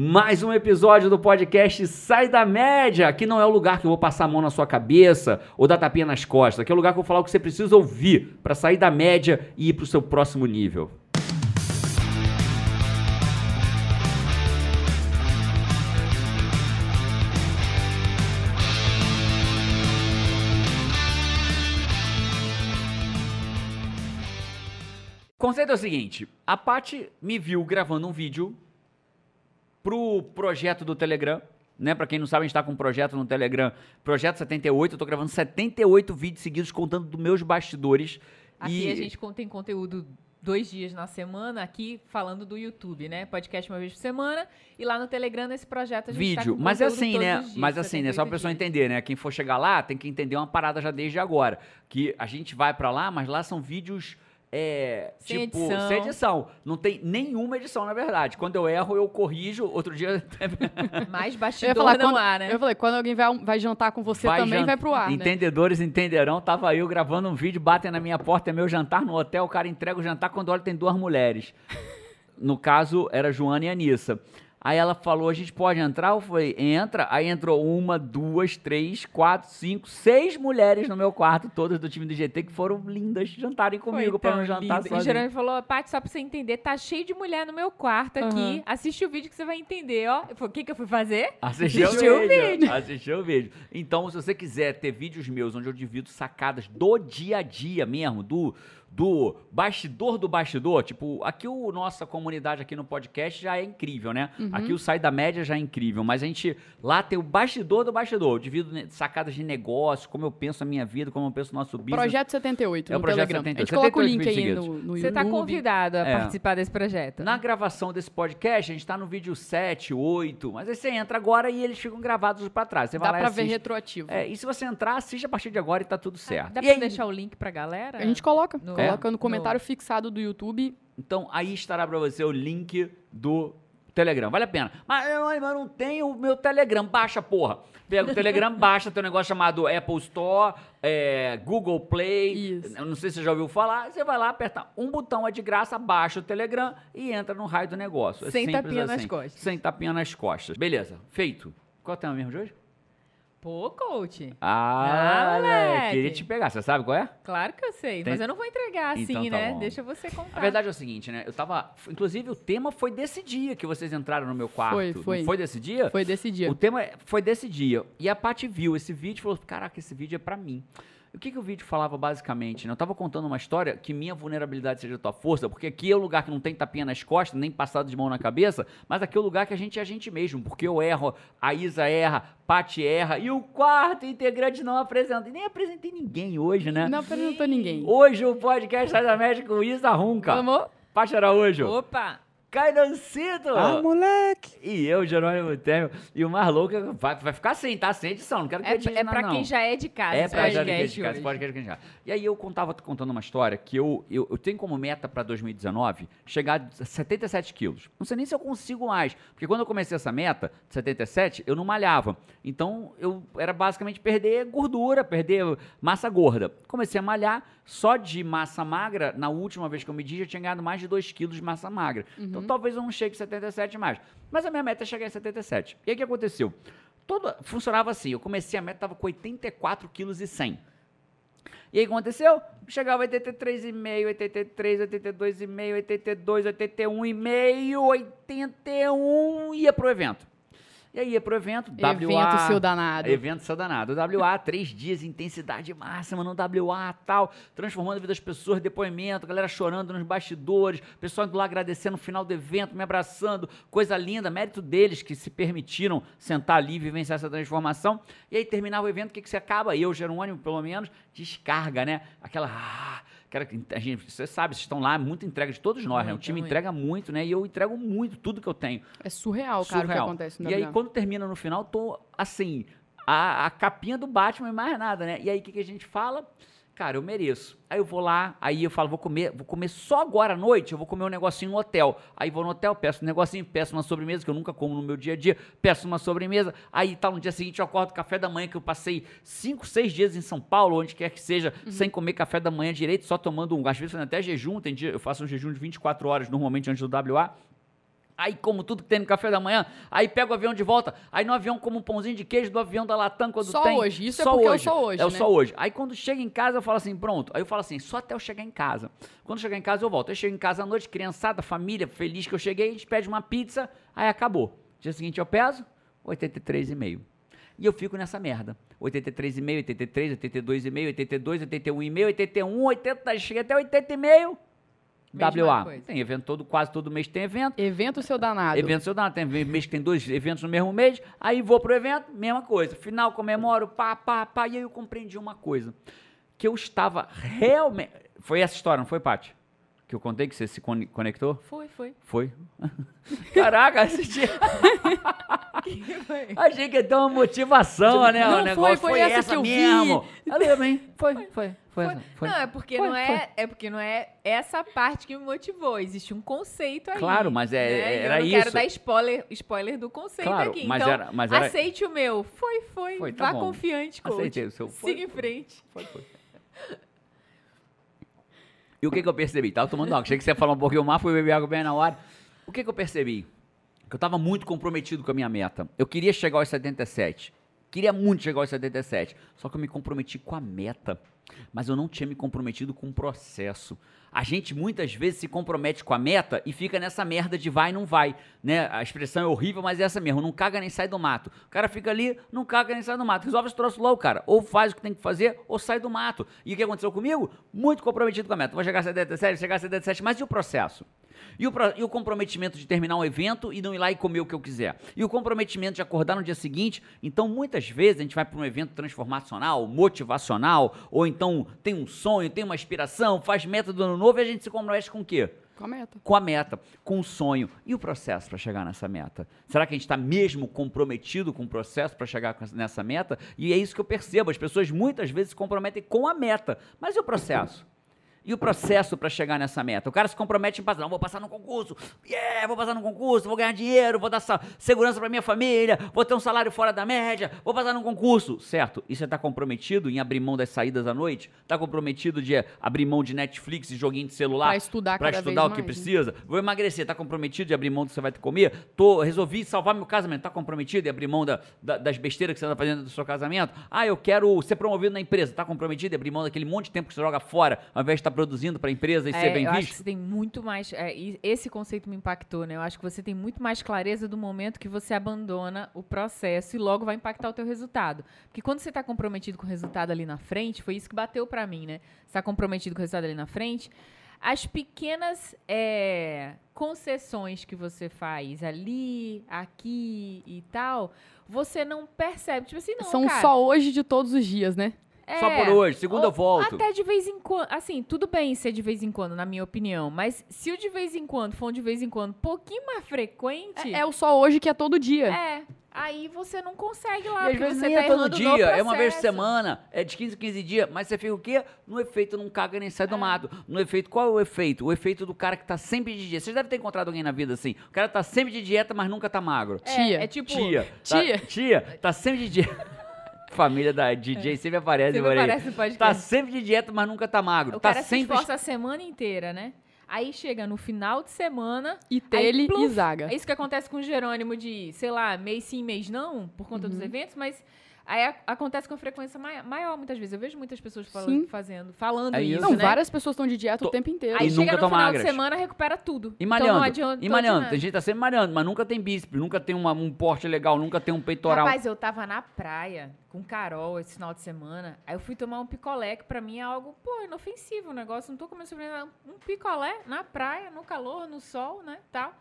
Mais um episódio do podcast Sai da Média. Aqui não é o lugar que eu vou passar a mão na sua cabeça ou dar tapinha nas costas. Aqui é o lugar que eu vou falar o que você precisa ouvir para sair da média e ir para o seu próximo nível. O conceito é o seguinte: a Paty me viu gravando um vídeo pro projeto do Telegram. Né, pra quem não sabe, a gente tá com um projeto no Telegram, Projeto 78. Eu tô gravando 78 vídeos seguidos contando dos meus bastidores. Aqui e a gente tem conteúdo dois dias na semana, aqui falando do YouTube, né? Podcast uma vez por semana. E lá no Telegram, nesse projeto, a gente tá vídeo. com Mas é assim, né? dias, Mas assim, né? Só pra 78 pessoa dias. entender, né? Quem for chegar lá tem que entender uma parada já desde agora. Que a gente vai pra lá, mas lá são vídeos. É, Sem tipo, edição. sem edição. Não tem nenhuma edição, na verdade. Quando eu erro, eu corrijo. Outro dia. Mais Eu bastidor falar, não quando, há, né? eu falei, quando alguém vai, vai jantar com você também, jan- vai pro ar, né? Entendedores entenderão. Tava eu gravando um vídeo, batem na minha porta, é meu jantar no hotel. O cara entrega o jantar quando olha tem duas mulheres. No caso, era Joana e Anissa. Aí ela falou: a gente pode entrar? Eu falei: entra. Aí entrou uma, duas, três, quatro, cinco, seis mulheres no meu quarto, todas do time do GT, que foram lindas jantarem comigo pra não jantar lindo. E. Jerônimo falou, Paty, só pra você entender, tá cheio de mulher no meu quarto aqui. Aham. Assiste o vídeo que você vai entender, ó. O que que eu fui fazer? Assistiu, o vídeo. vídeo. Assistiu o vídeo. Então, se você quiser ter vídeos meus onde eu divido sacadas do dia a dia mesmo, do, do bastidor do bastidor, tipo, aqui o nossa comunidade aqui no podcast já é incrível, né? Aqui o Sai da Média já é incrível, mas a gente lá tem o bastidor do bastidor. Eu divido né, sacadas de negócio, como eu penso a minha vida, como eu penso o nosso business. Projeto 78 É o Projeto Telegram. 78. A gente coloca o 78 link aí no, no Você tá YouTube. convidado a É. participar desse projeto. Na gravação desse podcast, a gente tá no vídeo 7, 8, mas aí você entra agora e eles ficam gravados pra trás. Você Dá pra ver retroativo. É, e se você entrar, assiste a partir de agora e tá tudo certo. Dá E pra aí- deixar o link pra galera? A gente coloca. No- coloca É? no comentário fixado do YouTube. Então aí estará pra você o link do Telegram. Vale a pena. Mas eu, não tenho o meu Telegram. Baixa, porra. Pega o Telegram, baixa, tem um negócio chamado Apple Store, é, Google Play. Isso. Eu não sei se você já ouviu falar. Você vai lá, aperta um botão, é de graça, baixa o Telegram e entra no raio do negócio. É Sem tapinha nas assim. costas. Sem tapinha nas costas. Beleza, feito. Qual é o tema mesmo de hoje? Pô, coach. Ah, Ah, moleque, queria te pegar. Você sabe qual é? Claro que eu sei, Tem- mas eu não vou entregar assim, Então tá né? bom. Deixa você contar. A verdade é o seguinte, né? Eu tava. Inclusive, o tema foi desse dia que vocês entraram no meu quarto. Foi, Não foi. foi desse dia? Foi desse dia. O tema é- foi desse dia. E a Paty viu esse vídeo e falou: Caraca, esse vídeo é pra mim. O que, que o vídeo falava basicamente? né? Eu tava contando uma história que minha vulnerabilidade seja a tua força, porque aqui é o lugar que não tem tapinha nas costas, nem passado de mão na cabeça, mas aqui é o lugar que a gente é a gente mesmo, porque eu erro, a Isa erra, Paty erra, e o quarto integrante não apresenta. E nem apresentei ninguém hoje, né? Não apresentou ninguém. Hoje o podcast Sai da Média com Isa Runca. Vamos? Paty Araújo. Opa! Cainancito! Ah, moleque! E eu, Jerônimo Temer. E o mais louco é que vai, vai ficar assim, tá? Sem edição. Não quero que É, edite é pra não. quem já é de casa É pra já de podcast casa, podcast que a gente já. E aí eu contava contando uma história que eu, eu, eu tenho como meta pra 2019 chegar a 77 quilos. Não sei nem se eu consigo mais. Porque quando eu comecei essa meta, de 77, eu não malhava. Então eu era basicamente perder gordura, perder massa gorda. Comecei a malhar, só de massa magra, na última vez que eu medi, já tinha ganhado mais de 2 quilos de massa magra. Então talvez eu não chegue em 77 mais. Mas a minha meta é chegar em 77. E aí o que aconteceu? Todo, funcionava assim, eu comecei a meta, tava com 84 quilos e 100. E aí o que aconteceu? Chegava 83,5, 83, 82,5, 82, 81,5, 81, ia pro evento. E aí ia pro evento, WA. Evento seu danado. Evento seu danado. WA, três dias, intensidade máxima no WA tal, transformando a vida das pessoas, depoimento, galera chorando nos bastidores, pessoal indo lá agradecendo no final do evento, me abraçando, coisa linda, mérito deles que se permitiram sentar ali e vivenciar essa transformação. E aí terminava o evento, o que, que você acaba? Eu, Jerônimo, pelo menos, descarga, né? Aquela. ah, Cara, a gente, você sabe, vocês estão lá, muita entrega de todos nós, né? O Muito, time muito. entrega muito, né? E eu entrego muito, tudo que eu tenho. É surreal, cara, o que Surreal. acontece no E aí, quando termina no final, tô assim, a, a capinha do Batman e mais nada, né? E aí, o que, que a gente fala? Cara, eu mereço. Aí eu vou lá, aí eu falo, vou comer, vou comer só agora à noite, eu vou comer um negocinho no hotel. Aí vou no hotel, peço um negocinho, peço uma sobremesa, que eu nunca como no meu dia a dia, peço uma sobremesa. Aí tá no dia seguinte eu acordo café da manhã, que eu passei 5, 6 dias em São Paulo, onde quer que seja, sem comer café da manhã direito, só tomando um, às vezes até jejum, tem dia, eu faço um jejum de 24 horas normalmente antes do WA Aí como tudo que tem no café da manhã, aí pego o avião de volta, aí no avião como um pãozinho de queijo do avião da Latam quando Só tem. hoje, isso é porque é o só hoje, É o né? só hoje. Aí quando chega em casa eu falo assim, pronto. Aí eu falo assim, só até eu chegar em casa. Quando chegar em casa eu volto. Eu chego em casa à noite, criançada, família, feliz que eu cheguei, a gente pede uma pizza, aí acabou. Dia seguinte eu peso 83,5. E eu fico nessa merda. 83,5, 83, 82,5, 82, 81,5, 81, 80, cheguei até 80,5. Mesma WA. coisa. Tem evento todo, quase todo mês tem evento. Evento seu danado. Evento seu danado. Tem mês que tem dois eventos no mesmo mês. Aí vou pro evento, mesma coisa. Final, comemoro, pá, pá, pá. E aí eu compreendi uma coisa. Que eu estava realmente... Foi essa história, não foi, Paty? Que eu contei que você se con- conectou? Foi, foi. Foi. Caraca, esse dia... Achei que ia ter uma motivação, né? Não, o foi, negócio foi essa que eu vi. mesmo. Eu também. Foi, foi, foi. Foi. foi. Não, é porque Foi, não é, é porque não é essa parte que me motivou. Existe um conceito aí. Claro, mas é- né? E era eu não quero isso. dar spoiler, spoiler do conceito Claro, aqui. mas então, era- mas era- aceite o meu. Foi, foi. Foi, tá Vá bom. confiante, coach. Aceitei o seu. Siga em frente. Foi, foi. E o que, que eu percebi? Tava tomando água. Achei que você ia falar um pouquinho mais, fui beber água bem na hora. O que, que eu percebi? Que eu tava muito comprometido com a minha meta. Eu queria chegar aos 77. Queria muito chegar aos 77. Só que eu me comprometi com a meta. Mas eu não tinha me comprometido com o processo. A gente muitas vezes se compromete com a meta e fica nessa merda de vai não vai. Né? A expressão é horrível, mas é essa mesmo. Não caga nem sai do mato. O cara fica ali, não caga nem sai do mato. Resolve esse troço logo, cara. Ou faz o que tem que fazer, ou sai do mato. E o que aconteceu comigo? Muito comprometido com a meta. Vou chegar a 77, chegar a 77, mas e o processo? E o, e o comprometimento de terminar um evento e não ir lá e comer o que eu quiser. E o comprometimento de acordar no dia seguinte. Então, muitas vezes, a gente vai para um evento transformacional, motivacional, ou então tem um sonho, tem uma inspiração, faz meta do ano novo e a gente se compromete com o quê? Com a meta. com a meta, com o sonho e o processo para chegar nessa meta. Será que a gente está mesmo comprometido com o processo para chegar nessa meta? E é isso que eu percebo. As pessoas muitas vezes se comprometem com a meta, mas e o processo? E o processo para chegar nessa meta? O cara se compromete em passar, não, vou passar no concurso, yeah, vou passar no concurso, vou ganhar dinheiro, vou dar segurança para minha família, vou ter um salário fora da média, vou passar no concurso, certo? E você está comprometido em abrir mão das saídas à noite? Está comprometido de abrir mão de Netflix e joguinho de celular? Pra estudar Pra cada estudar o que mais, né? precisa? Vou emagrecer, tá comprometido de abrir mão do que você vai comer? Tô, resolvi salvar meu casamento, tá comprometido de abrir mão da- da- das besteiras que você tá fazendo do seu casamento? Ah, eu quero ser promovido na empresa, tá comprometido de abrir mão daquele monte de tempo que você joga fora, ao invés de estar produzindo pra empresa e ser É, bem eu acho que visto? você tem muito mais. é, esse conceito me impactou, né? Eu acho que você tem muito mais clareza do momento que você abandona o processo e logo vai impactar o teu resultado. Porque quando você está comprometido com o resultado ali na frente, foi isso que bateu pra mim, né? Você está comprometido com o resultado ali na frente. As pequenas é, concessões que você faz ali, aqui e tal, você não percebe. Tipo assim, não, São cara, só hoje de todos os dias, né? Só é, por hoje, segunda eu ou volto. Até de vez em quando. Assim, tudo bem ser de vez em quando, na minha opinião. Mas se o de vez em quando for um de vez em quando um pouquinho mais frequente. É, é o só hoje que é todo dia. é, aí você não consegue lá. E às vezes você nem tá é todo dia, é uma vez por semana, é de 15 em 15 dias, mas você fica o quê? No efeito não caga nem sai É. do mato. No efeito, qual é o efeito? O efeito do cara que tá sempre de dieta. Vocês devem ter encontrado alguém na vida assim. O cara tá sempre de dieta, mas nunca tá magro. É, Tia. É, tipo. Tia. Tá, Tia. tia, tá sempre de dieta. Família da DJ sempre aparece, Sempre aí. aparece no podcast. Tá sempre de dieta, mas nunca tá magro. O tá cara se sempre. esforça a semana inteira, né? Aí chega no final de semana. E aí, tele pluf, e zaga. É isso que acontece com o Jerônimo de, sei lá, mês sim, mês não, por conta Uhum. dos eventos, mas aí a- acontece com frequência mai- maior muitas vezes. Eu vejo muitas pessoas falando, Sim. fazendo, falando É isso, isso. Não, né? várias pessoas estão de dieta Tô- o tempo inteiro. Aí E chega nunca no final magras. de semana recupera tudo. E Então malhando. não adianta e malhando. Tem gente que tá sempre malhando, mas nunca tem bíceps, nunca tem uma- um porte legal, nunca tem um peitoral. Rapaz, eu tava na praia com Carol esse final de semana. Aí eu fui tomar um picolé, que pra mim é algo, pô, inofensivo o negócio. Não tô comendo sobremesa. Um picolé na praia, no calor, no sol, né? Tal.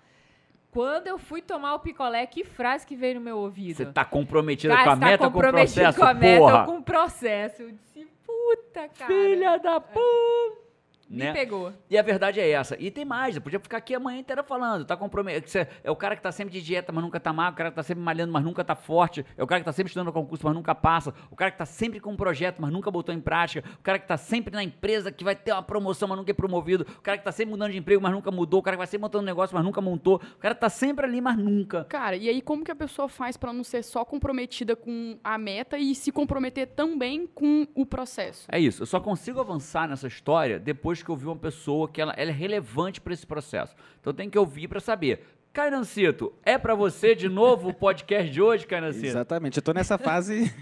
Quando eu fui tomar o picolé, que frase que veio no meu ouvido? Você tá comprometida Cara, com a tá meta ou com o processo, com a meta porra? ou com o processo. Eu disse, puta, cara. Filha da puta! Me Né? pegou. E a verdade é essa. E tem mais, eu podia ficar aqui a manhã inteira falando. Tá comprometido. É o cara que tá sempre de dieta, mas nunca tá magro. O cara que tá sempre malhando, mas nunca tá forte. É o cara que tá sempre estudando concurso, mas nunca passa. O cara que tá sempre com um projeto, mas nunca botou em prática. O cara que tá sempre na empresa, que vai ter uma promoção, mas nunca é promovido. O cara que tá sempre mudando de emprego, mas nunca mudou. O cara que vai sempre montando um negócio, mas nunca montou. O cara tá sempre ali, mas nunca. Cara, e aí como que a pessoa faz pra não ser só comprometida com a meta e se comprometer também com o processo? É isso. Eu só consigo avançar nessa história depois que eu vi uma pessoa que ela, ela é relevante para esse processo. Então tem que ouvir para saber. Cainancito, é pra você de novo o podcast de hoje, Cainancito? Exatamente, eu tô nessa fase.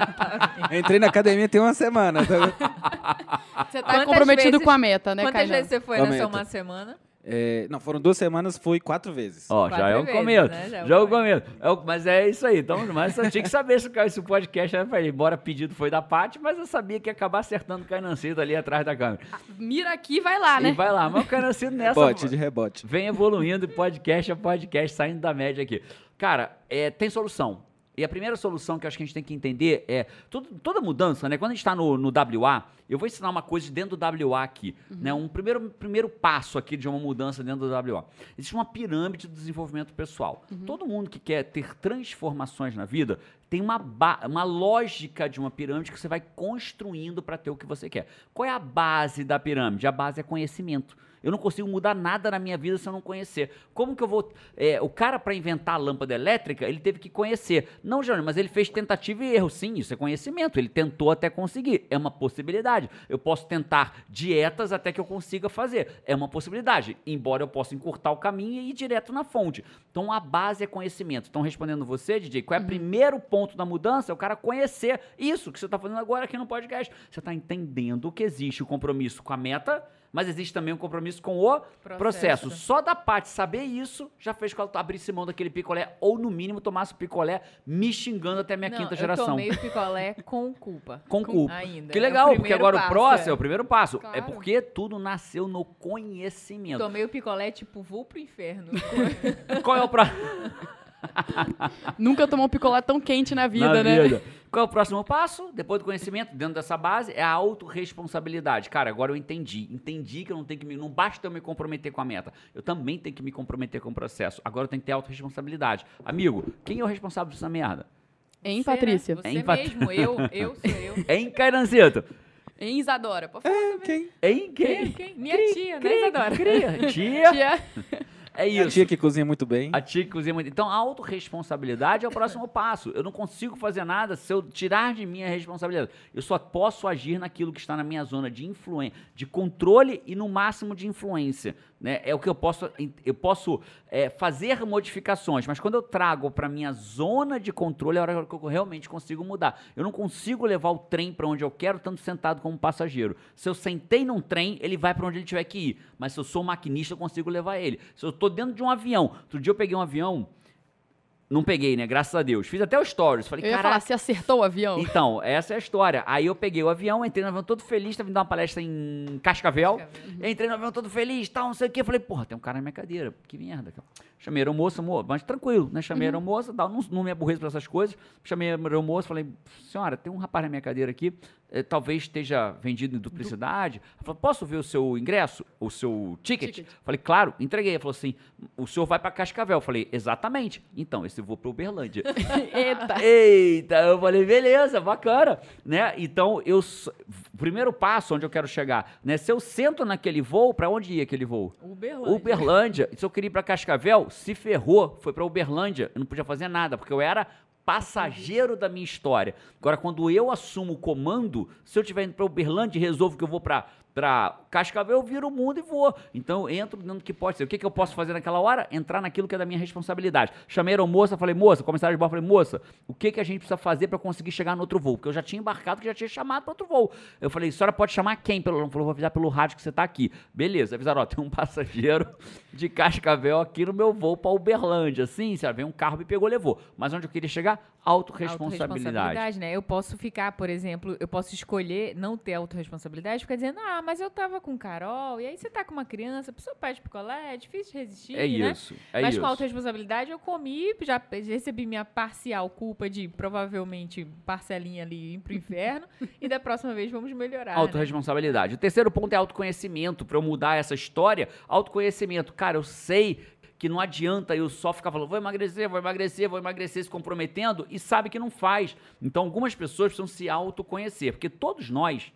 Entrei na academia tem uma semana. tá? Você tá Quantas comprometido vezes- com a meta, né, Quantas Kainan? vezes você foi nessa meta? uma semana? É, não, foram duas semanas, fui quatro vezes. Ó, já Quatro é um vezes, começo. né? Já é um Já é um começo. É o- mas é isso aí. Então, mas eu tinha que saber se, se o podcast era pra ele. Embora pedido foi da Paty, mas eu sabia que ia acabar acertando o Cainancito ali atrás da câmera. Mira aqui e vai lá, E né? vai lá. Mas o Cainancito nessa. Rebote, de rebote. Vem evoluindo de podcast a podcast, saindo da média aqui. Cara, é, tem solução. E a primeira solução que acho que a gente tem que entender é toda mudança, né? Quando a gente está no, no WA, eu vou ensinar uma coisa dentro do WA aqui, né? Um primeiro, primeiro passo aqui de uma mudança dentro do WA. Existe uma pirâmide do desenvolvimento pessoal. Todo mundo que quer ter transformações na vida tem uma, uma lógica de uma pirâmide que você vai construindo para ter o que você quer. Qual é a base da pirâmide? A base é conhecimento. Eu não consigo mudar nada na minha vida se eu não conhecer. Como que eu vou. é, o cara, para inventar a lâmpada elétrica, ele teve que conhecer. Não, Jânio, mas ele fez tentativa e erro. Sim, isso é conhecimento. Ele tentou até conseguir. É uma possibilidade. Eu posso tentar dietas até que eu consiga fazer. É uma possibilidade. Embora eu possa encurtar o caminho e ir direto na fonte. Então a base é conhecimento. Então, respondendo você, DJ, qual é o primeiro ponto da mudança? É o cara conhecer isso que você está fazendo agora aqui no podcast. Você está entendendo que existe o compromisso com a meta. Mas existe também um compromisso com o processo. Processo. Só da parte saber isso já fez com ela abrisse mão daquele picolé, ou no mínimo tomasse o picolé me xingando até a minha Não, quinta eu geração. tomei o picolé com culpa. Com culpa. Ainda. Que É o legal, porque primeiro agora o passo, próximo é. é. o primeiro passo. É Claro. porque tudo nasceu no conhecimento. Tomei o picolé, tipo, vou pro inferno. Qual é o próximo? Nunca tomou um picolé tão quente na vida, na né? vida. Qual é o próximo passo? Depois do conhecimento, dentro dessa base, é a autorresponsabilidade. Cara, agora eu entendi. Entendi que eu não tenho que me. Não basta eu me comprometer com a meta. Eu também tenho que me comprometer com o processo. Agora eu tenho que ter autorresponsabilidade. Amigo, quem é o responsável dessa merda? Você, né? Patrícia? Você Hein, Pat- mesmo, eu, eu sou eu. Hein, Cairancito? Hein, Isadora? Pode falar. É, quem? Hein, Quem? quem? Quem? Minha tia, né, Isadora? Tia. Tia. É A isso. tia que cozinha muito bem. A tia que cozinha muito. Então, a autorresponsabilidade é o próximo passo. Eu não consigo fazer nada se eu tirar de mim a responsabilidade. Eu só posso agir naquilo que está na minha zona de influência, de controle e no máximo de influência. Né? É o que eu posso. Eu posso é, fazer modificações, mas quando eu trago para minha zona de controle, é a hora que eu realmente consigo mudar. Eu não consigo levar o trem para onde eu quero, tanto sentado como passageiro. Se eu sentei num trem, ele vai para onde ele tiver que ir. Mas se eu sou maquinista, eu consigo levar ele. Se eu estou dentro de um avião, outro dia eu peguei um avião. Não peguei, né? Graças a Deus. Fiz até o stories. Falei, falar, você acertou o avião? Então, essa é a história. Aí eu peguei o avião, entrei no avião todo feliz, tava indo dar uma palestra em Cascavel. Entrei no avião todo feliz, tal, não sei o quê. Falei, porra, tem um cara na minha cadeira. Que merda, cara. Chamei a aeromoça, mo- mas tranquilo, né? Chamei a aeromoça, tal, não, não me aborreço pra essas coisas. Chamei a aeromoça, falei, senhora, tem um rapaz na minha cadeira aqui, eh, talvez esteja vendido em duplicidade. Ela falou, posso ver o seu ingresso, o seu ticket? Ticket. Falei, claro, entreguei. Ela falou assim, o senhor vai pra Cascavel. Falei, exatamente. Então, esse eu vou pra Uberlândia. Eita. Eita, eu falei, beleza, bacana, né? Então, eu primeiro passo onde eu quero chegar, né? Se eu sento naquele voo, pra onde ia aquele voo? Uberlândia. Uberlândia. Se eu queria ir pra Cascavel, se ferrou, foi pra Uberlândia. Eu não podia fazer nada, porque eu era passageiro da minha história. Agora, quando eu assumo o comando, se eu estiver indo pra Uberlândia e resolvo que eu vou pra para Cascavel, eu viro o mundo e vou. Então, eu entro dentro do que pode ser. O que, que eu posso fazer naquela hora? Entrar naquilo que é da minha responsabilidade. Chamei a moça, falei, moça, comissário de bordo, falei, moça, o que, que a gente precisa fazer para conseguir chegar no outro voo? Porque eu já tinha embarcado, que já tinha chamado para outro voo. Eu falei, senhora pode chamar quem? Pelo, ela falou, vou avisar pelo rádio que você está aqui. Beleza, avisaram, ó, tem um passageiro de Cascavel aqui no meu voo para Uberlândia. Sim, senhora, veio um carro, me pegou, levou. Mas onde eu queria chegar? Autoresponsabilidade. Autoresponsabilidade, né? Eu posso ficar, por exemplo, eu posso escolher não ter autorresponsabilidade, ficar dizendo, ah, mas eu tava com Carol, e aí você tá com uma criança, pessoa pede picolé, é difícil de resistir, É né? isso, é mas isso. com autorresponsabilidade eu comi, já recebi minha parcial culpa de provavelmente parcelinha ali ir pro inferno, e da próxima vez vamos melhorar. né? Autoresponsabilidade. O terceiro ponto é autoconhecimento. Para eu mudar essa história, autoconhecimento. Cara, eu sei que não adianta eu só ficar falando, vou emagrecer, vou emagrecer, vou emagrecer, se comprometendo, e sabe que não faz. Então, algumas pessoas precisam se autoconhecer, porque todos nós,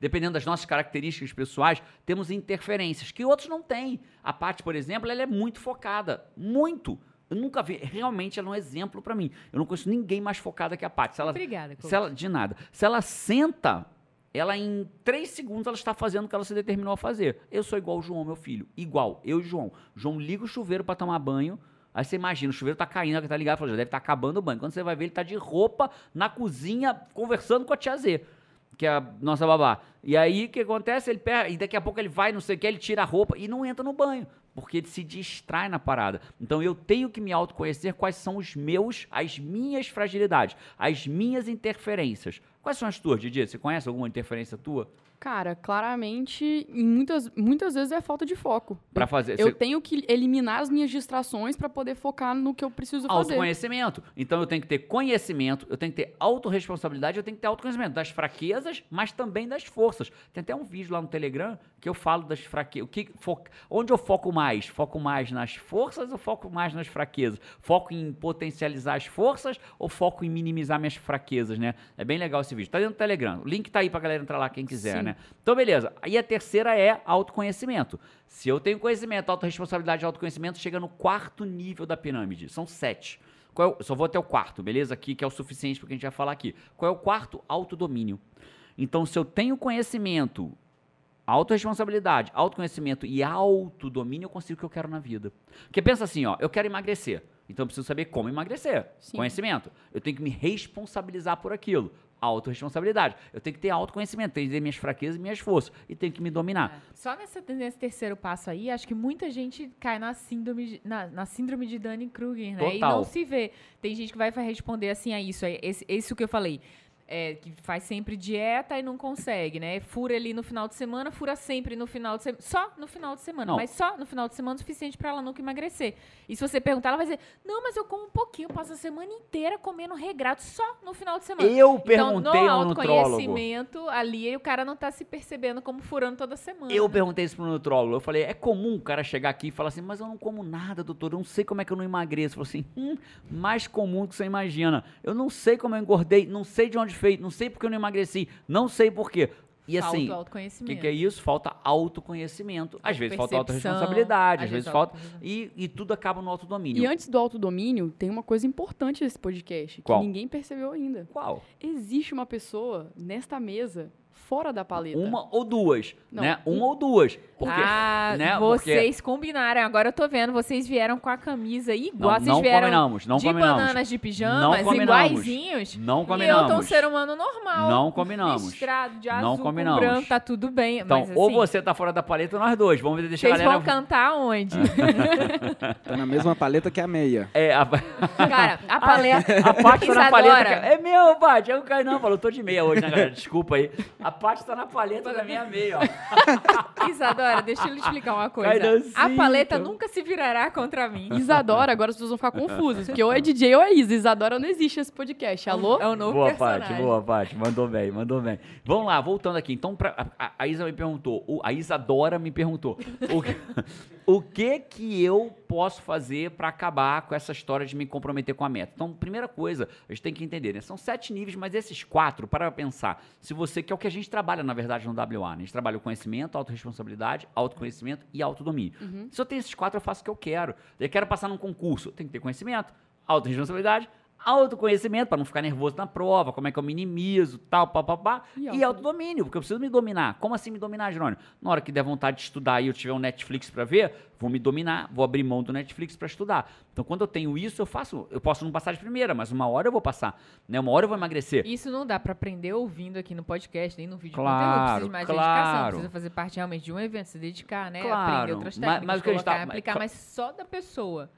dependendo das nossas características pessoais, temos interferências que outros não têm. A Paty, por exemplo, ela é muito focada, muito. Eu nunca vi, realmente ela é um exemplo para mim. Eu não conheço ninguém mais focada que a Paty. Se ela, Obrigada, coach. se ela, de nada. Se ela senta ela em três segundos ela está fazendo o que ela se determinou a fazer. Eu sou igual o João, meu filho. Igual, eu e João. João liga o chuveiro para tomar banho. Aí você imagina, o chuveiro tá caindo, tá ligado, já deve estar tá acabando o banho. Quando você vai ver, ele tá de roupa na cozinha, conversando com a tia Z, que é a nossa babá. E aí, o que acontece? Ele pega, e daqui a pouco ele vai, não sei o que, ele tira a roupa e não entra no banho, porque ele se distrai na parada. Então eu tenho que me autoconhecer quais são os meus, as minhas fragilidades, as minhas interferências. Quais são as tuas, Didi? Você conhece alguma interferência tua? Cara, claramente, muitas, muitas vezes é falta de foco. Para fazer. Eu você... tenho que eliminar as minhas distrações para poder focar no que eu preciso fazer. Autoconhecimento. Então eu tenho que ter conhecimento, eu tenho que ter autorresponsabilidade, eu tenho que ter autoconhecimento das fraquezas, mas também das forças. Tem até um vídeo lá no Telegram que eu falo das fraquezas. Que fo... Onde eu foco mais? Foco mais nas forças ou foco mais nas fraquezas? Foco em potencializar as forças ou foco em minimizar minhas fraquezas, né? É bem legal esse vídeo. Tá dentro do Telegram. O link tá aí pra galera entrar lá, quem quiser, Sim. né? Então, beleza. Aí a terceira é autoconhecimento. Se eu tenho conhecimento, autorresponsabilidade e autoconhecimento, chega no quarto nível da pirâmide. São sete. Qual é o, só vou até o quarto, beleza? Aqui, que é o suficiente para que a gente vai falar aqui. Qual é o quarto? Autodomínio. Então, se eu tenho conhecimento, autorresponsabilidade, autoconhecimento e autodomínio, eu consigo o que eu quero na vida. Porque pensa assim, ó, eu quero emagrecer. Então eu preciso saber como emagrecer. Sim. Conhecimento. Eu tenho que me responsabilizar por aquilo. Autoresponsabilidade. Eu tenho que ter autoconhecimento, tenho que ter minhas fraquezas e minhas forças. E tenho que me dominar. É. Só nessa- nesse terceiro passo aí, acho que muita gente cai na síndrome de, na, na síndrome de Dunning-Kruger, né? E Total. não se vê. Tem gente que vai responder assim a isso. é Esse, esse que eu falei. É, que faz sempre dieta e não consegue, né? Fura ali no final de semana, fura sempre no final de semana. Só no final de semana. Não. Mas só no final de semana é suficiente pra ela nunca emagrecer. E se você perguntar, ela vai dizer: Não, mas eu como um pouquinho, eu passo a semana inteira comendo regrado só no final de semana. Eu Então, perguntei no ao nutrólogo. autoconhecimento, ali o cara não tá se percebendo como furando toda semana. Eu né? perguntei isso pro nutrólogo. Eu falei, é comum o cara chegar aqui e falar assim, mas eu não como nada, doutor. Eu não sei como é que eu não emagreço. Falou assim, hum, mais comum do que você imagina. Eu não sei como eu engordei, não sei de onde fez, não sei porque eu não emagreci, não sei por quê. E Falta assim, o que, que é isso? Falta autoconhecimento. Às vezes falta autorresponsabilidade, às às vezes vezes falta. E, e tudo acaba no autodomínio. E antes do autodomínio, tem uma coisa importante desse podcast Qual? que ninguém percebeu ainda. Qual? Existe uma pessoa nesta mesa fora da paleta. Uma ou duas, Não, né? um- Uma ou duas. Porque, ah, né? Porque vocês combinaram. Agora eu tô vendo, vocês vieram com a camisa igual. não, vocês não vieram combinamos, não de combinamos. bananas de Não pijamas, combinamos. iguaizinhos. Não E eu tô um combinamos. ser humano normal. Não combinamos. Listrado, de Não azul combinamos. com branco, tá tudo bem. Então, mas, ou assim, você tá fora da paleta ou nós dois. Vamos ver, deixa a Vocês galera... vão cantar onde? Tá na mesma paleta que a meia. É, a, Cara, a paleta... a Paty tá na paleta. É meu, Paty. Aí o Caio falou, tô de meia hoje, né, galera? Desculpa aí. A Paty tá na paleta da minha meia, ó. Isadora, deixa eu lhe explicar uma coisa. A paleta nunca se virará contra mim. Isadora, agora pessoas vão ficar confusas, porque ou é DJ ou é Isa. Isadora não existe esse podcast. Alô? É o novo Boa, personagem. Paty, boa, Paty. Mandou bem, mandou bem. Vamos lá, voltando aqui. Então, pra, a- a, Isa me perguntou, o- a Isadora me perguntou, o, que- o que que eu posso fazer pra acabar com essa história de me comprometer com a meta? Então, primeira coisa, a gente tem que entender, né? São sete níveis, mas esses quatro, para pensar, se você, que é o que a gente trabalha, na verdade, no WA, né? A gente trabalha o conhecimento, autorresponsabilidade, autoconhecimento e autodomínio. Se eu tenho esses quatro, eu faço o que eu quero. Eu quero passar num concurso, tenho que ter conhecimento, autorresponsabilidade, autoconhecimento, para não ficar nervoso na prova, como é que eu minimizo, tal, papapá, E e, autodomínio. porque eu preciso me dominar. Como assim me dominar, Jerônimo? Na hora que der vontade de estudar e eu tiver um Netflix para ver, vou me dominar, vou abrir mão do Netflix para estudar. Então, quando eu tenho isso, eu faço, eu posso não passar de primeira, mas uma hora eu vou passar, né? Uma hora eu vou emagrecer. Isso não dá pra aprender ouvindo aqui no podcast, nem no vídeo Claro, conteúdo. Precisa de mais dedicação, claro. precisa fazer parte realmente de um evento, se dedicar, né? Claro, Aprender outras mas- técnicas, mas o que a gente colocar, tá- aplicar, mas só da pessoa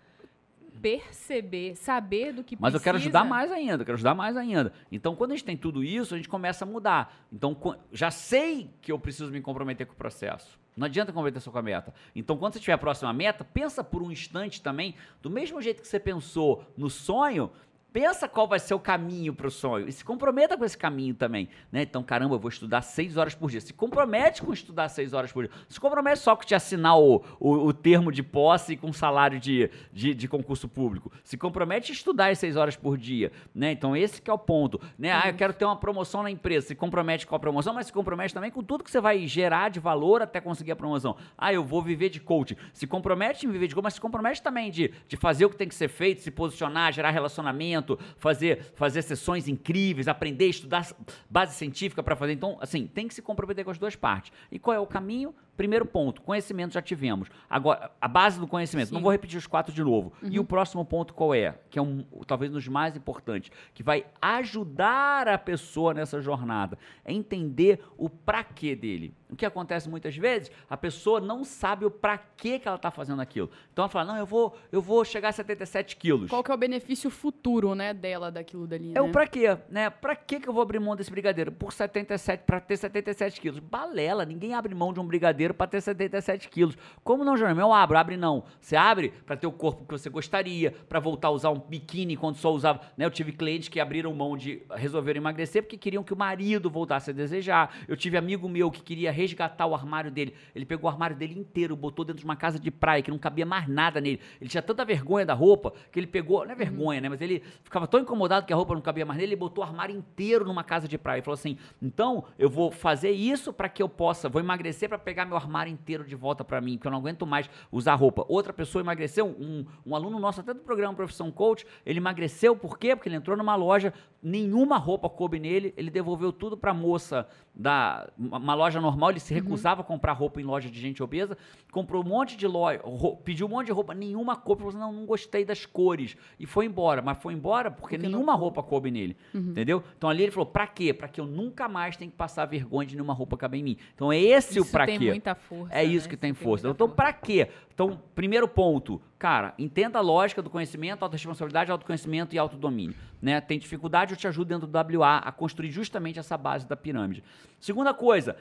perceber, saber do que Mas eu quero precisa. ajudar mais ainda, eu quero ajudar mais ainda. Então, quando a gente tem tudo isso, a gente começa a mudar. Então, já sei que eu preciso me comprometer com o processo. Não adianta comprometer só com a meta. Então, quando você tiver a próxima meta, pensa por um instante também, do mesmo jeito que você pensou no sonho, pensa qual vai ser o caminho para o sonho e se comprometa com esse caminho também, né? Então, caramba, eu vou estudar seis horas por dia. Se compromete com estudar seis horas por dia. Se compromete só com te assinar o, o, o termo de posse com salário de, de, de concurso público. Se compromete a estudar as seis horas por dia, né? Então, esse é o ponto, né? Ah, eu quero ter uma promoção na empresa. Se compromete com a promoção, mas se compromete também com tudo que você vai gerar de valor até conseguir a promoção. Ah, eu vou viver de coaching. Se compromete em viver de coaching, mas se compromete também de, de fazer o que tem que ser feito, se posicionar, gerar relacionamento, conhecimento, fazer, fazer sessões incríveis, aprender, estudar base científica para fazer. Então, assim, tem que se comprometer com as duas partes. E qual é o caminho? Primeiro ponto, conhecimento já tivemos. Agora, a base do conhecimento, Sim. não vou repetir os quatro de novo. E Uhum. o próximo ponto qual é? Que é um, talvez um dos mais importantes, que vai ajudar a pessoa nessa jornada, é entender o pra quê dele. O que acontece muitas vezes, a pessoa não sabe o pra quê que ela está fazendo aquilo. Então ela fala, não, eu vou, eu vou chegar a 77 quilos. Qual que é o benefício futuro, né, dela, daquilo dali, É né? o pra quê, né? Pra quê que eu vou abrir mão desse brigadeiro? Por 77, pra ter 77 quilos. Balela, ninguém abre mão de um brigadeiro pra ter 77 quilos. Como não, Jerônimo? Eu abro, abre não. Você abre pra ter o corpo que você gostaria, pra voltar a usar um biquíni quando só usava, né? Eu tive clientes que abriram mão de resolver emagrecer porque queriam que o marido voltasse a desejar. Eu tive amigo meu que queria resgatar o armário dele. Ele pegou o armário dele inteiro, botou dentro de uma casa de praia que não cabia mais nada nele. Ele tinha tanta vergonha da roupa que ele pegou, não é vergonha, né? Mas ele ficava tão incomodado que a roupa não cabia mais nele, ele botou o armário inteiro numa casa de praia. E falou assim: então eu vou fazer isso para que eu possa, vou emagrecer para pegar meu armário inteiro de volta para mim, porque eu não aguento mais usar roupa. Outra pessoa emagreceu, um, um aluno nosso, até do programa Profissão Coach, ele emagreceu, por quê? Porque ele entrou numa loja, nenhuma roupa coube nele, ele devolveu tudo pra moça da uma loja normal, ele se recusava a comprar roupa em loja de gente obesa, comprou um monte de loja, ro- pediu um monte de roupa, nenhuma coube, falou assim, não, não gostei das cores, e foi embora, mas foi embora porque, Porque não nenhuma roupa coube nele, entendeu? Então ali ele falou, pra quê? Pra que eu nunca mais tenha que passar vergonha de nenhuma roupa caber em mim. Então é esse o Isso pra tem quê. Muita força. É isso né? que tem Isso força. Então, pra quê? Então, primeiro ponto, cara, entenda a lógica do conhecimento, autorresponsabilidade, autoconhecimento e autodomínio. Né? Tem dificuldade, eu te ajudo dentro do WA a construir justamente essa base da pirâmide. Segunda coisa,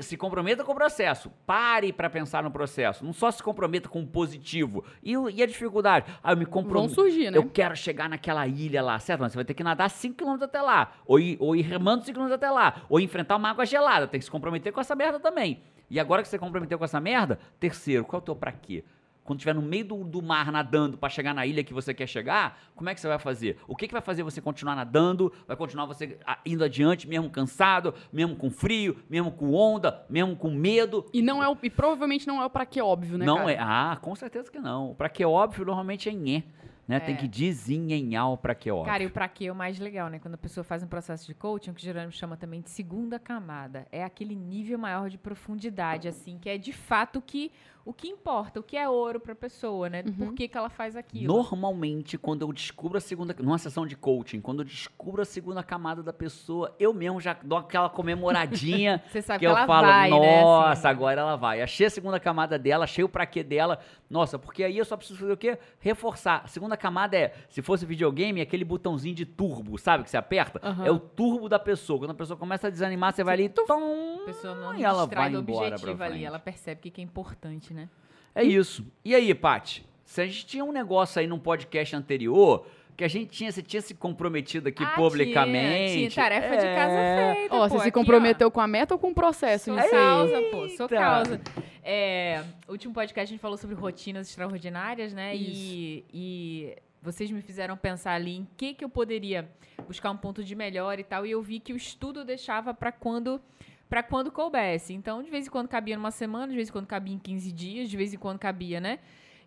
se comprometa com o processo. Pare para pensar no processo. Não só se comprometa com o positivo. E, e a dificuldade? Ah, eu me Vão comprometo. surgir, né? Eu quero chegar naquela ilha lá, certo? Mas você vai ter que nadar 5 km até lá. Ou ir, ou ir remando 5 km até lá. Ou enfrentar uma água gelada. Tem que se comprometer com essa merda também. E agora que você comprometeu com essa merda, terceiro, qual é o teu pra quê? Quando estiver no meio do, do mar nadando para chegar na ilha que você quer chegar, como é que você vai fazer? O que, que vai fazer você continuar nadando? Vai continuar você ah, indo adiante, mesmo cansado, mesmo com frio, mesmo com onda, mesmo com medo? E não é o, e provavelmente não é o pra que óbvio, né, não cara? é. Ah, com certeza que não. Pra que óbvio, normalmente é nhé. Né? Tem É. que desenhenhar o pra que óbvio. Cara, e o quê é o mais legal, né? Quando a pessoa faz um processo de coaching, o que o Jerônimo chama também de segunda camada. É aquele nível maior de profundidade, assim, que é de fato que, o que importa, o que é ouro pra pessoa, né? Por que, que ela faz aquilo. Normalmente, quando eu descubro a segunda. Numa sessão de coaching, quando eu descubro a segunda camada da pessoa, eu mesmo já dou aquela comemoradinha. Você sabe que que eu ela falo, vai, né, nossa, assim. agora ela vai. Achei a segunda camada dela, achei o pra quê dela. Nossa, porque aí eu só preciso fazer o quê? Reforçar. A segunda camada é, se fosse videogame, é aquele botãozinho de turbo, sabe? Que você aperta. Aham. É o turbo da pessoa. Quando a pessoa começa a desanimar, você vai ali. Tom, A pessoa não e ela vai do embora objetivo ali, ela percebe o que que é importante, né? É isso. E aí, Paty? Se a gente tinha um negócio aí num podcast anterior, que a gente tinha, você tinha se comprometido aqui Ah, publicamente. Tinha, tinha tarefa de casa É. feita, Ó, pô, você se aqui, ó. comprometeu com a meta ou com o processo? Sou causa, pô, sou causa. É, o último podcast a gente falou sobre rotinas extraordinárias, né? E, e vocês me fizeram pensar ali em que que eu poderia buscar um ponto de melhor e tal. E eu vi que o estudo deixava para quando para quando coubesse. Então, de vez em quando cabia numa semana, de vez em quando cabia em 15 dias, de vez em quando cabia, né?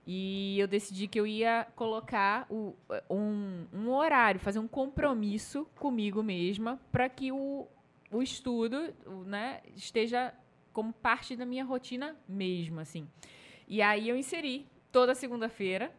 E eu decidi que eu ia colocar o- um, um horário, fazer um compromisso comigo mesma para que o, o estudo né, esteja como parte da minha rotina mesmo, assim. E aí eu inseri toda segunda-feira,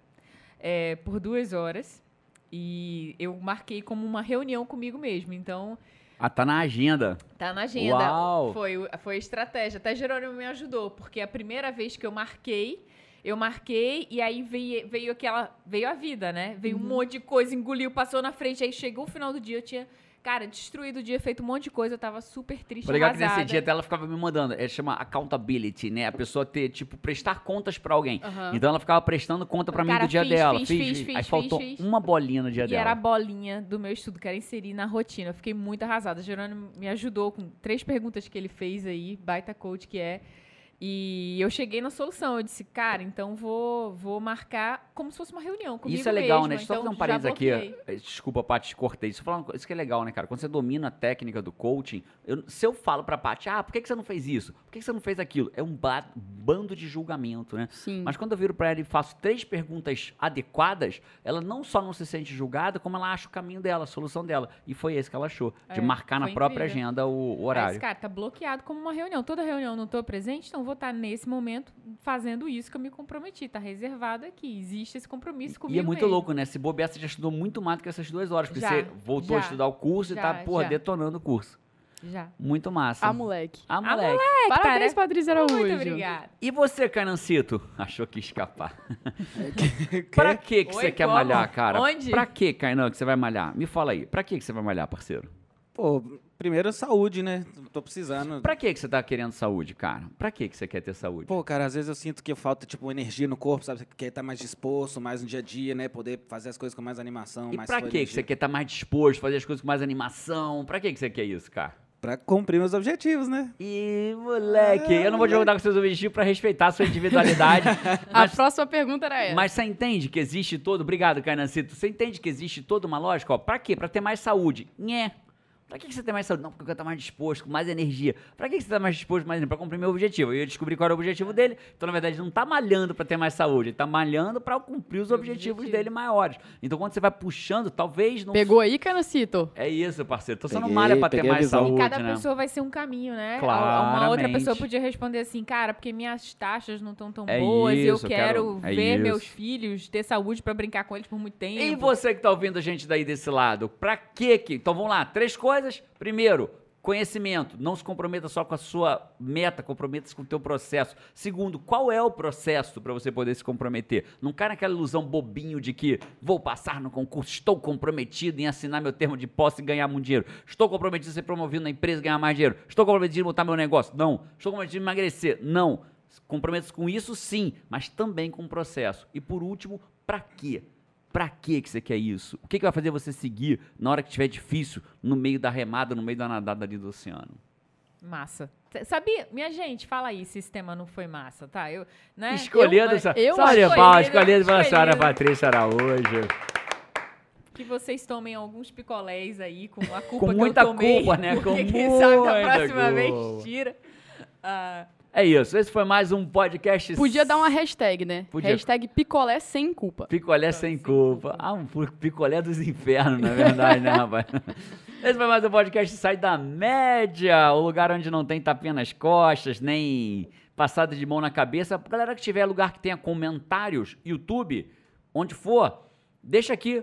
é, por duas horas, e eu marquei como uma reunião comigo mesmo. Então, Ah, tá na agenda. Tá na agenda. Uau! Foi, foi estratégia. Até Jerônimo me ajudou, porque a primeira vez que eu marquei, eu marquei e aí veio, veio aquela. Veio a vida, né? Veio Uhum. um monte de coisa, engoliu, passou na frente. Aí chegou o final do dia, eu tinha, cara, destruído o dia, feito um monte de coisa, eu tava super triste. Legal que nesse dia até ela ficava me mandando. É, chama accountability, né? A pessoa ter, tipo, prestar contas pra alguém. Aham. Então ela ficava prestando conta pra mim do dia fiz, dela. fiz, Fiz, fiz, Aí fiz, faltou fiz. uma bolinha no dia E dela. era a bolinha do meu estudo, que era inserir na rotina. Eu fiquei muito arrasada. Jerônimo me ajudou com três perguntas que ele fez aí, baita coach que é. E eu cheguei na solução. Eu disse, cara, então vou, vou marcar como se fosse uma reunião comigo Isso é legal, mesma. né? Deixa eu só Então, fazer um parênteses aqui. eh, Desculpa, Paty, te cortei. Isso, falando, isso que é legal, né, cara? Quando você domina a técnica do coaching, eu- se eu falo pra Paty, ah, por que, que você não fez isso? Por que, que você não fez aquilo? É um ba- bando de julgamento, né? Sim. Mas quando eu viro pra ela e faço três perguntas adequadas, ela não só não se sente julgada, como ela acha o caminho dela, a solução dela. E foi esse que ela achou, de É, marcar na foi própria incrível. agenda o, o horário. esse cara tá bloqueado como uma reunião. Toda reunião eu não tô presente, então vou estar nesse momento fazendo isso que eu me comprometi. Tá reservado aqui. Existe esse compromisso comigo E é muito mesmo. louco, né? Se bobear, você já estudou muito mais do que essas duas horas. Porque Já, você voltou a já, estudar o curso e já, tá, porra, já. detonando o curso. Já. Muito massa. Ah, moleque. Ah, moleque. Parabéns, tarefa- Patrícia Araújo. Muito obrigada. E você, Canancito? Achou que ia escapar. pra que que Oi, você quer como? malhar, cara? Onde? Pra que, Kainan, que você vai malhar? Me fala aí. Pra que que você vai malhar, parceiro? Pô, primeiro saúde, né? Tô precisando. Pra que que você tá querendo saúde, cara? Pra que que você quer ter saúde? Pô, cara, às vezes eu sinto que falta, tipo, energia no corpo, sabe? Você quer estar mais disposto, mais no dia a dia, né? Poder fazer as coisas com mais animação, e mais pra que que você quer estar mais disposto, fazer as coisas com mais animação? Pra que que você quer isso, cara? Pra cumprir meus objetivos, né? Ih, moleque, eu não vou jogar com seus objetivos pra respeitar a sua individualidade. A mas próxima pergunta era essa. Mas você entende que existe todo. Obrigado, Cainancito. Você entende que existe toda uma lógica? Ó, pra quê? Pra ter mais saúde. Nhé. Pra que que você tem mais saúde? Não, porque eu quero estar mais disposto, com mais energia. Pra que que você tá mais disposto, mais energia? Pra cumprir meu objetivo. Eu ia descobrir qual era o objetivo dele. Então, na verdade, ele não tá malhando pra ter mais saúde. Ele tá malhando pra cumprir os objetivos objetivo. dele maiores. Então, quando você vai puxando, talvez não. Pegou aí, Canacito? É isso, parceiro. Então, você não Peguei, malha pra ter peguei mais saúde, Cada né? pessoa vai ser um caminho, né? Claramente. Uma outra pessoa podia responder assim, cara, porque minhas taxas não estão tão É boas e eu isso, eu quero, quero- é ver isso. meus filhos ter saúde pra brincar com eles por muito tempo. E você que tá ouvindo a gente daí desse lado, pra que que? Então vamos lá, três coisas. Primeiro, conhecimento. Não se comprometa só com a sua meta, comprometa-se com o teu processo. Segundo, qual é o processo para você poder se comprometer? Não cai naquela ilusão bobinho de que vou passar no concurso, estou comprometido em assinar meu termo de posse e ganhar muito dinheiro. Estou comprometido em ser promovido na empresa e ganhar mais dinheiro. Estou comprometido em montar meu negócio. Não. Estou comprometido em emagrecer. Não. Comprometa-se com isso sim, mas também com o processo. E por último, pra quê? Pra que que você quer isso? O que, que vai fazer você seguir na hora que estiver difícil, no meio da remada, no meio da nadada ali do oceano? Massa. Sabia? Minha gente, fala aí se esse tema não foi massa, tá? Eu, né? Escolhendo, eu, sa- eu palmas, eu escolhido pela senhora. Patrícia Araújo. que vocês tomem alguns picolés aí com a culpa Com que muita eu tomei. culpa, né? Com Porque quem sabe da muita próxima culpa. vez tira. Ah, É isso, esse foi mais um podcast. Podia dar uma hashtag, né? Podia. Hashtag picolé sem culpa. Picolé sem culpa. Ah, um picolé dos infernos, na verdade, né, rapaz? Esse foi mais um podcast Sai da Média, o lugar onde não tem tapinha nas costas, nem passada de mão na cabeça. Galera que tiver lugar que tenha comentários, YouTube, onde for, deixa aqui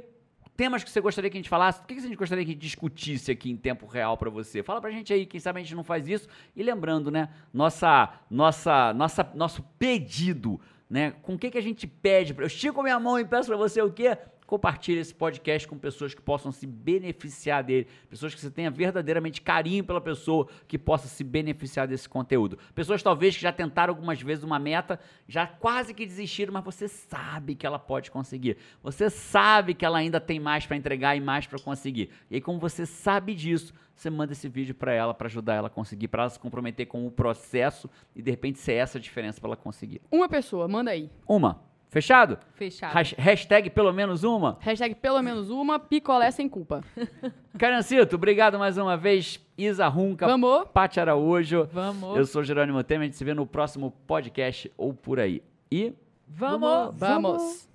temas que você gostaria que a gente falasse, o que que a gente gostaria que discutisse aqui em tempo real pra você. Fala pra gente aí, quem sabe a gente não faz isso. E lembrando, né, nossa, nossa, nossa, nosso pedido, né, com o que que a gente pede? Eu estico minha mão e peço pra você o quê? Compartilhe esse podcast com pessoas que possam se beneficiar dele, pessoas que você tenha verdadeiramente carinho pela pessoa que possa se beneficiar desse conteúdo. Pessoas talvez que já tentaram algumas vezes uma meta, já quase que desistiram, mas você sabe que ela pode conseguir. Você sabe que ela ainda tem mais para entregar e mais para conseguir. E aí, como você sabe disso, você manda esse vídeo para ela para ajudar ela a conseguir, para ela se comprometer com o processo e de repente ser essa a diferença para ela conseguir. Uma pessoa, manda aí. Uma. Fechado? fechado. Has- Hashtag pelo menos uma. Hashtag pelo menos uma, picolé sem culpa. Carancito, obrigado mais uma vez. Isa Runca, Vamos? Pati Araújo. Vamos. Eu sou Jerônimo Temer. A gente se vê no próximo podcast ou por aí. E Vamos. Vamos.